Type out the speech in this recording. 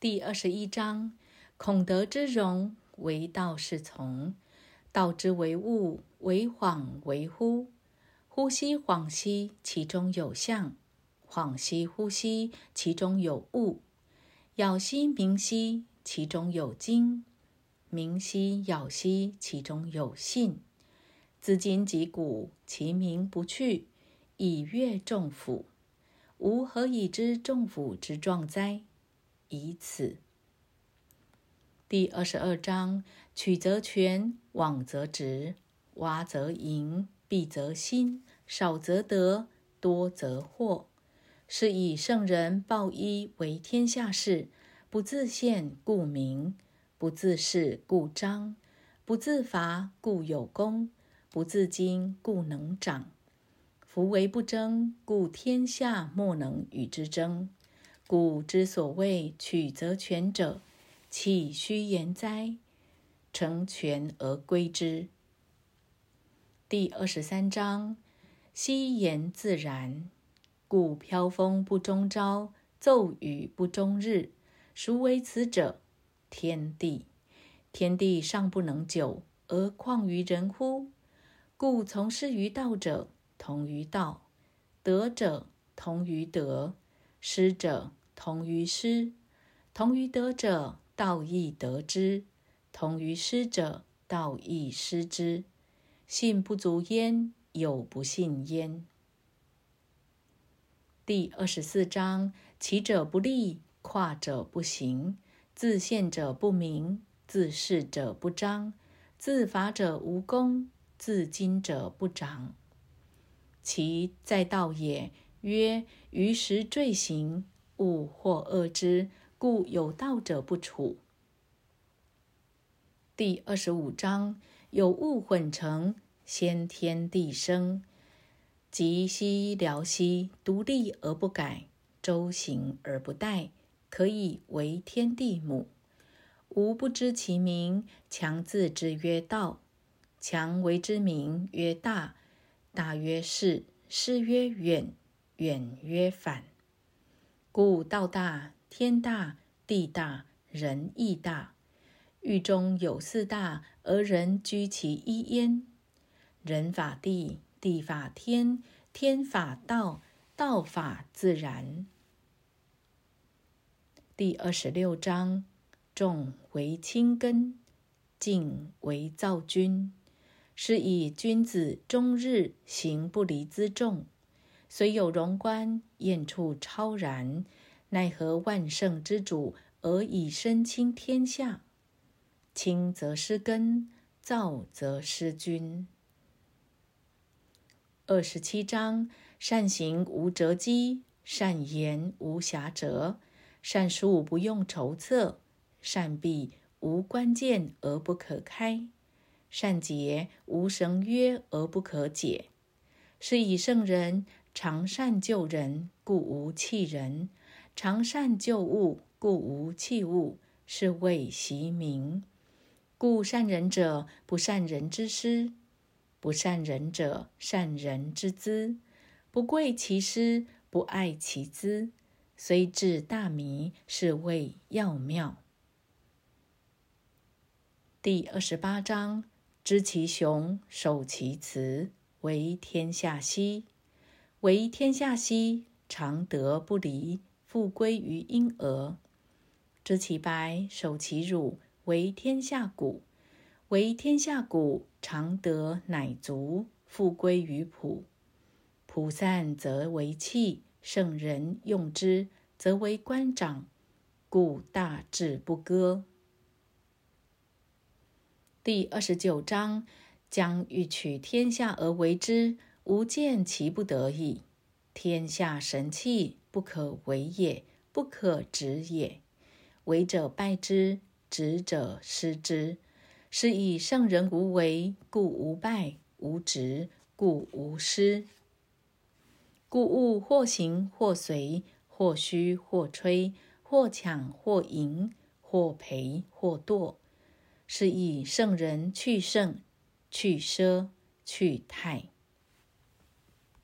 第二十一章：孔德之容，为道是从；道之为物，为恍为惚。呼吸恍兮，其中有象；恍兮呼吸，其中有物。杳兮明兮，其中有精；明兮杳兮，其中有信。自今及古，其名不去，以阅众甫。吾何以知众甫之壮哉？以此。第二十二章：曲则全，枉则直，洼则盈，敝则新，少则得，多则惑。是以圣人抱一为天下事，不自见故明，不自是故彰，不自伐故有功。不自矜，故能长；夫为不争，故天下莫能与之争。故之所谓曲则全者，岂虚言哉？成全而归之。第二十三章：夕言自然，故飘风不终朝，骤雨不终日。孰为此者？天地。天地尚不能久，而况于人乎？故从事于道者，同于道；德者同于德，失者同于失。同于得者，道亦得之；同于失者，道亦失之。信不足焉，有不信焉。第二十四章：起者不立，跨者不行，自见者不明，自是者不彰，自伐者无功。自矜者不长，其在道也。曰：于时坠行，物或恶之，故有道者不处。第二十五章：有物混成，先天地生。即兮辽兮，独立而不改，周行而不殆，可以为天地母。吾不知其名，强自之曰道。强为之名曰大，大曰是，是曰远，远曰反。故道大，天大，地大，人亦大。狱中有四大，而人居其一焉。人法地，地法天，天法道，道法自然。第二十六章：重为轻根，静为躁君。是以君子终日行不离辎重，虽有荣观，燕处超然，奈何万圣之主而以身轻天下？轻则失根，躁则失君。二十七章：善行无辙迹，善言无瑕谪，善术不用筹策，善闭无关键而不可开。善结无绳约而不可解，是以圣人常善救人，故无弃人；常善救物，故无弃物。是谓习名。故善人者，不善人之师；不善人者，善人之资。不贵其师，不爱其资，虽智大迷，是谓要妙。第二十八章。知其雄，守其雌，为天下溪。为天下溪，常德不离，复归于婴儿。知其白，守其乳，为天下谷。为天下谷，常德乃足，复归于朴。朴散则为器，圣人用之，则为官长，故大志不割。第二十九章：将欲取天下而为之，吾见其不得已。天下神器，不可为也，不可执也。为者败之，执者失之。是以圣人无为，故无败；无执，故无失。故物或行或随，或虚或吹，或强或赢，或赔或堕。是以圣人去圣，去奢，去泰。